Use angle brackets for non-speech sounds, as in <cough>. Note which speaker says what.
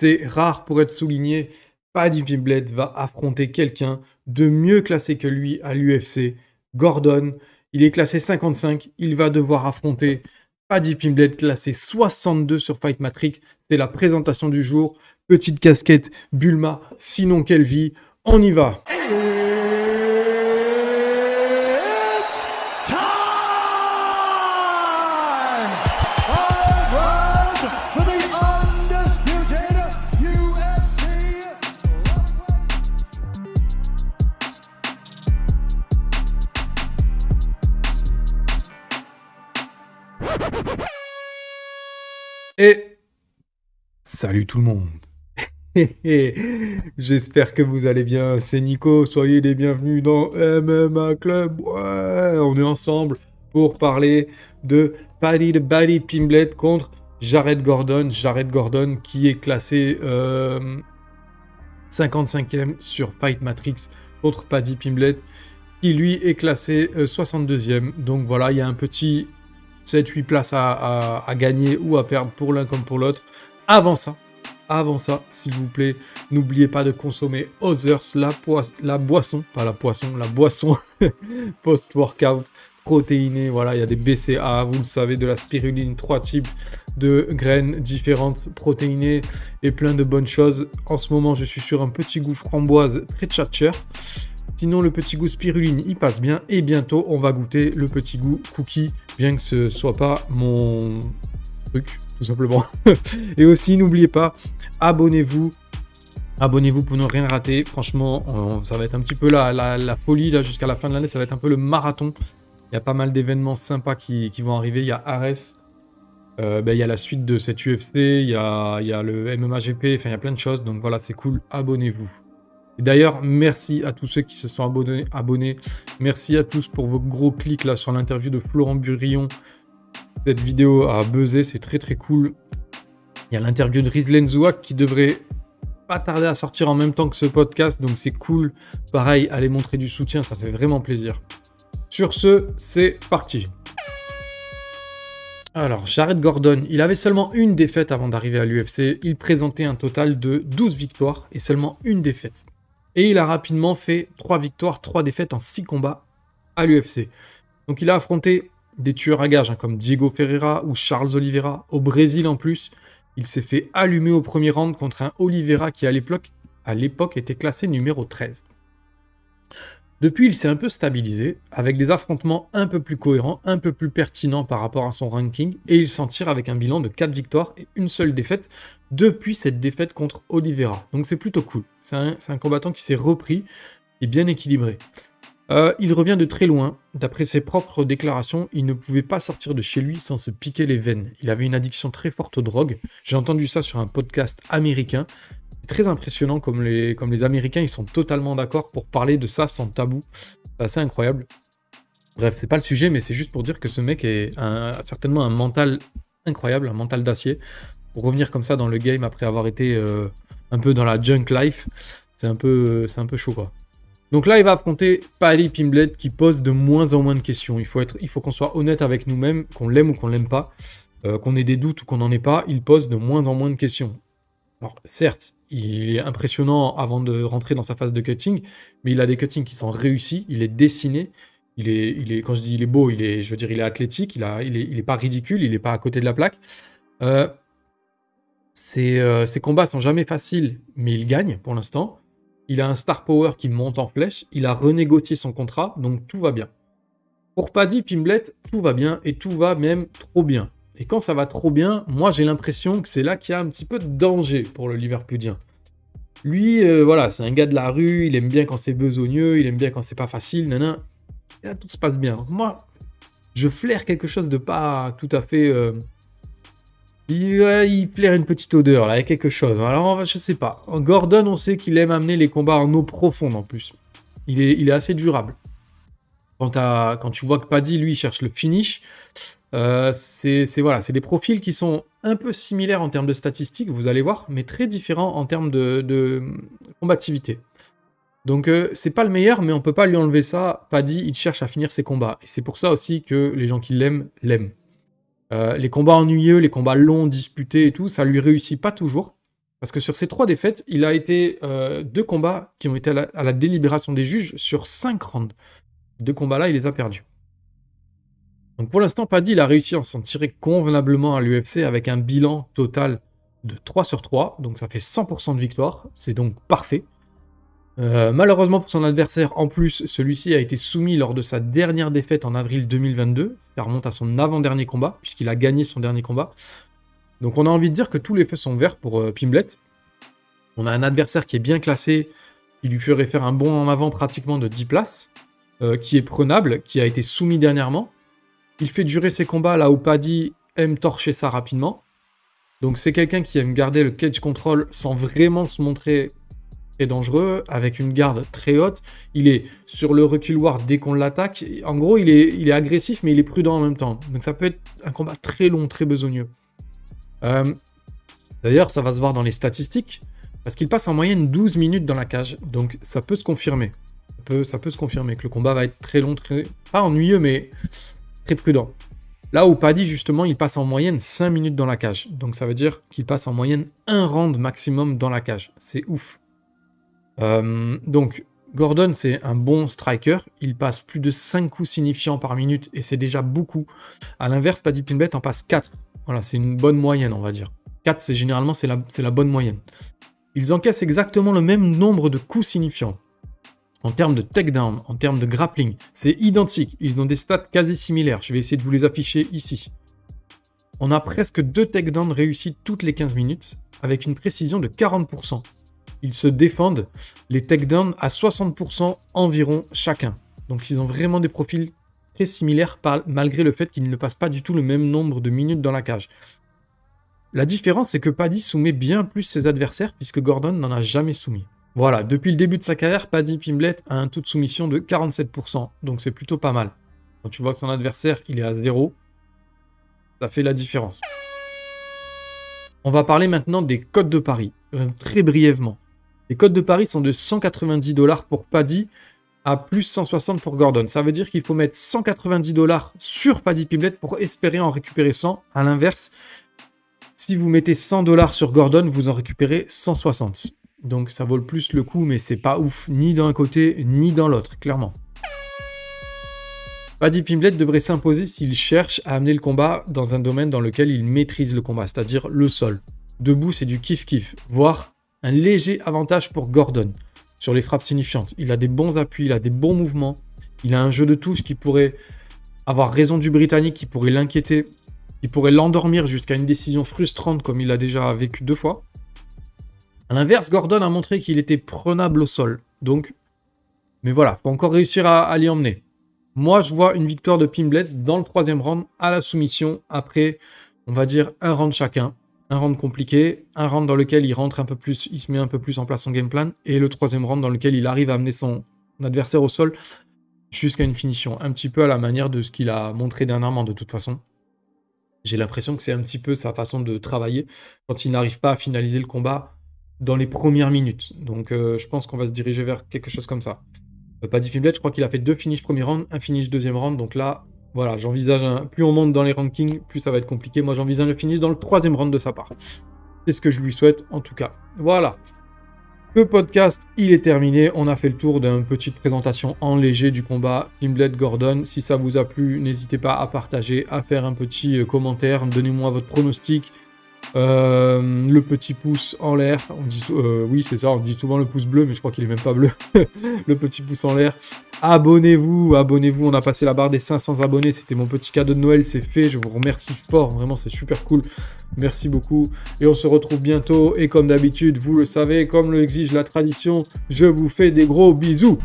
Speaker 1: c'est rare pour être souligné. Paddy Pimblett va affronter quelqu'un de mieux classé que lui à l'UFC, Gordon. Il est classé 55, il va devoir affronter Paddy Pimblett classé 62 sur Fight Matrix. C'est la présentation du jour. Petite casquette, Bulma, sinon quelle vie. On y va. Et salut tout le monde. <laughs> J'espère que vous allez bien. C'est Nico. Soyez les bienvenus dans MMA Club. Ouais, on est ensemble pour parler de Paddy de Paddy Pimblet contre Jared Gordon. Jared Gordon qui est classé 55e euh, sur Fight Matrix contre Paddy Pimblet qui lui est classé 62e. Euh, Donc voilà, il y a un petit 7-8 places à, gagner ou à perdre pour l'un comme pour l'autre. Avant ça, avant ça, s'il vous plaît, n'oubliez pas de consommer Others, la, la boisson, pas la poisson, la boisson <laughs> post-workout protéinée. Voilà, il y a des BCA, vous le savez, de la spiruline, trois types de graines différentes protéinées et plein de bonnes choses. En ce moment, je suis sur un petit goût framboise très tchatcher. Sinon, le petit goût spiruline, il passe bien. Et bientôt, on va goûter le petit goût cookie, bien que ce soit pas mon truc, tout simplement. <laughs> et aussi, n'oubliez pas, abonnez-vous. Abonnez-vous pour ne rien rater. Franchement, ça va être un petit peu la, la, folie là jusqu'à la fin de l'année. Ça va être un peu le marathon. Il y a pas mal d'événements sympas qui, vont arriver. Il y a Ares. Euh, ben, il y a la suite de cette UFC. Il y a, il y le MMA GP. Enfin, il y plein de choses. Donc voilà, c'est cool. Abonnez-vous d'ailleurs, merci à tous ceux qui se sont abonnés. abonnés. Merci à tous pour vos gros clics là sur l'interview de Florent Burillon. Cette vidéo a buzzé, c'est très très cool. Il y a l'interview de Rizlen Zouak qui devrait pas tarder à sortir en même temps que ce podcast, donc c'est cool. Pareil, allez montrer du soutien, ça fait vraiment plaisir. Sur ce, c'est parti. Alors, Jared Gordon, il avait seulement une défaite avant d'arriver à l'UFC. Il présentait un total de 12 victoires et seulement une défaite. Et il a rapidement fait 3 victoires, 3 défaites en 6 combats à l'UFC. Donc il a affronté des tueurs à gages hein, comme Diego Ferreira ou Charles Oliveira. Au Brésil en plus, il s'est fait allumer au premier round contre un Oliveira qui à l'époque était classé numéro 13. Depuis, il s'est un peu stabilisé, avec des affrontements un peu plus cohérents, un peu plus pertinents par rapport à son ranking, et il s'en tire avec un bilan de 4 victoires et une seule défaite depuis cette défaite contre Oliveira. Donc c'est plutôt cool. C'est un, combattant qui s'est repris et bien équilibré. Euh, il revient de très loin. D'après ses propres déclarations, il ne pouvait pas sortir de chez lui sans se piquer les veines. Il avait une addiction très forte aux drogues. J'ai entendu ça sur un podcast américain très impressionnant comme les, comme les Américains, ils sont totalement d'accord pour parler de ça sans tabou. C'est assez incroyable. Bref, c'est pas le sujet, mais c'est juste pour dire que ce mec est certainement un mental incroyable, un mental d'acier. Pour revenir comme ça dans le game après avoir été euh, un peu dans la junk life, c'est un peu, c'est un peu chaud quoi. Donc là, il va affronter Paddy Pimblett qui pose de moins en moins de questions. Il faut, faut qu'on soit honnête avec nous-mêmes, qu'on l'aime ou qu'on l'aime pas, euh, qu'on ait des doutes ou qu'on n'en ait pas. Il pose de moins en moins de questions. Alors certes, il est impressionnant avant de rentrer dans sa phase de cutting, mais il a des cuttings qui sont réussis, il est dessiné, il est, il quand je dis il est beau, il est, je veux dire, il est athlétique, il, a, pas ridicule, il est pas à côté de la plaque. Euh, euh, ses, combats sont jamais faciles, mais il gagne pour l'instant. Il a un star power qui monte en flèche, il a renégocié son contrat, donc tout va bien. Pour Paddy Pimblet, tout va bien et tout va même trop bien. Et quand ça va trop bien, moi j'ai l'impression que c'est là qu'il y a un petit peu de danger pour le Liverpoolien. Lui, euh, voilà, c'est un gars de la rue, il aime bien quand c'est besogneux, il aime bien quand c'est pas facile, nanan. Tout se passe bien. moi, je flaire quelque chose de pas tout à fait. Euh, il, flaire une petite odeur, là, il quelque chose. Alors, je sais pas. Gordon, on sait qu'il aime amener les combats en eau profonde en plus. Il est, il est assez durable. Quand, quand tu vois que Paddy, lui, cherche le finish, euh, c'est voilà, c'est des profils qui sont un peu similaires en termes de statistiques, vous allez voir, mais très différents en termes de, combativité. Donc euh, c'est pas le meilleur, mais on peut pas lui enlever ça. Paddy, il cherche à finir ses combats, et c'est pour ça aussi que les gens qui l'aiment l'aiment. Euh, les combats ennuyeux, les combats longs, disputés et tout, ça lui réussit pas toujours. Parce que sur ces trois défaites, il a été deux combats qui ont été à la, délibération des juges sur cinq rounds. Deux combats-là, il les a perdus. Donc pour l'instant, Paddy, il a réussi à s'en tirer convenablement à l'UFC avec un bilan total de 3 sur 3. Donc ça fait 100% de victoire. C'est donc parfait. Euh, malheureusement pour son adversaire, en plus, celui-ci a été soumis lors de sa dernière défaite en avril 2022. Ça remonte à son avant-dernier combat, puisqu'il a gagné son dernier combat. Donc on a envie de dire que tous les faits sont verts pour euh, Pimblet. On a un adversaire qui est bien classé, qui lui ferait faire un bond en avant pratiquement de 10 places, euh, qui est prenable, qui a été soumis dernièrement. Il fait durer ses combats là où Paddy aime torcher ça rapidement. Donc c'est quelqu'un qui aime garder le cage control sans vraiment se montrer très dangereux, avec une garde très haute. Il est sur le reculoir dès qu'on l'attaque. En gros, il est, agressif, mais il est prudent en même temps. Donc ça peut être un combat très long, très besogneux. Euh, d'ailleurs, ça va se voir dans les statistiques, parce qu'il passe en moyenne 12 minutes dans la cage, donc ça peut se confirmer. Ça peut, ça peut se confirmer que le combat va être très long, très... pas ennuyeux, mais prudent. Là où Paddy, justement, il passe en moyenne 5 minutes dans la cage. Donc ça veut dire qu'il passe en moyenne un round maximum dans la cage. C'est ouf. Euh, donc Gordon, c'est un bon striker. Il passe plus de 5 coups signifiants par minute et c'est déjà beaucoup. À l'inverse, Paddy Pinbet en passe 4 voilà, c'est une bonne moyenne, on va dire. 4, c'est généralement c'est la, la bonne moyenne. Ils encaissent exactement le même nombre de coups signifiants. En termes de takedown, en termes de grappling, c'est identique. Ils ont des stats quasi similaires. Je vais essayer de vous les afficher ici. On a presque deux takedowns réussis toutes les 15 minutes, avec une précision de 40%. Ils se défendent les takedowns à 60% environ chacun. Donc ils ont vraiment des profils similaire malgré le fait qu'il ne passe pas du tout le même nombre de minutes dans la cage. La différence, c'est que Paddy soumet bien plus ses adversaires puisque Gordon n'en a jamais soumis. Voilà, depuis le début de sa carrière, Paddy Pimblet a un taux de soumission de 47%, donc c'est plutôt pas mal. Quand tu vois que son adversaire, il est à 0, ça fait la différence. On va parler maintenant des codes de Paris, euh, très brièvement. Les codes de Paris sont de 190 dollars pour Paddy à plus 160 pour Gordon. Ça veut dire qu'il faut mettre 190 dollars sur Paddy Pimblett pour espérer en récupérer 100. À l'inverse, si vous mettez 100 dollars sur Gordon, vous en récupérez 160. Donc ça vaut plus le coup, mais c'est pas ouf ni d'un côté ni dans l'autre, clairement. Paddy Pimblett devrait s'imposer s'il cherche à amener le combat dans un domaine dans lequel il maîtrise le combat, c'est-à-dire le sol. Debout, c'est du kiff-kiff, voire un léger avantage pour Gordon sur les frappes signifiantes. Il a des bons appuis, il a des bons mouvements. Il a un jeu de touche qui pourrait avoir raison du Britannique, qui pourrait l'inquiéter, qui pourrait l'endormir jusqu'à une décision frustrante comme il l'a déjà vécu deux fois. A l'inverse, Gordon a montré qu'il était prenable au sol. Donc, mais voilà, faut encore réussir à, l'y emmener. Moi, je vois une victoire de Pimblet dans le troisième round à la soumission après, on va dire, un round chacun un round compliqué, un round dans lequel il rentre un peu plus, il se met un peu plus en place son game plan, et le troisième round dans lequel il arrive à amener son adversaire au sol jusqu'à une finition, un petit peu à la manière de ce qu'il a montré dernièrement de toute façon. J'ai l'impression que c'est un petit peu sa façon de travailler quand il n'arrive pas à finaliser le combat dans les premières minutes. Donc euh, je pense qu'on va se diriger vers quelque chose comme ça. Euh, Paddy Pimblett, je crois qu'il a fait deux finishes premier round, un finish deuxième round, donc là, voilà, j'envisage un... Plus on monte dans les rankings, plus ça va être compliqué. Moi, j'envisage un finish dans le troisième round de sa part. C'est ce que je lui souhaite, en tout cas. Voilà. Le podcast, il est terminé. On a fait le tour d'une petite présentation en léger du combat Pimblet Gordon. Si ça vous a plu, n'hésitez pas à partager, à faire un petit euh, commentaire. Donnez-moi votre pronostic. Euh, le petit pouce en l'air, on dit euh, oui c'est ça, on dit souvent le pouce bleu, mais je crois qu'il est même pas bleu. <laughs> le petit pouce en l'air. Abonnez-vous, abonnez-vous. On a passé la barre des 500 abonnés. C'était mon petit cadeau de Noël, c'est fait. Je vous remercie fort, vraiment c'est super cool. Merci beaucoup. Et on se retrouve bientôt. Et comme d'habitude, vous le savez, comme le exige la tradition, je vous fais des gros bisous.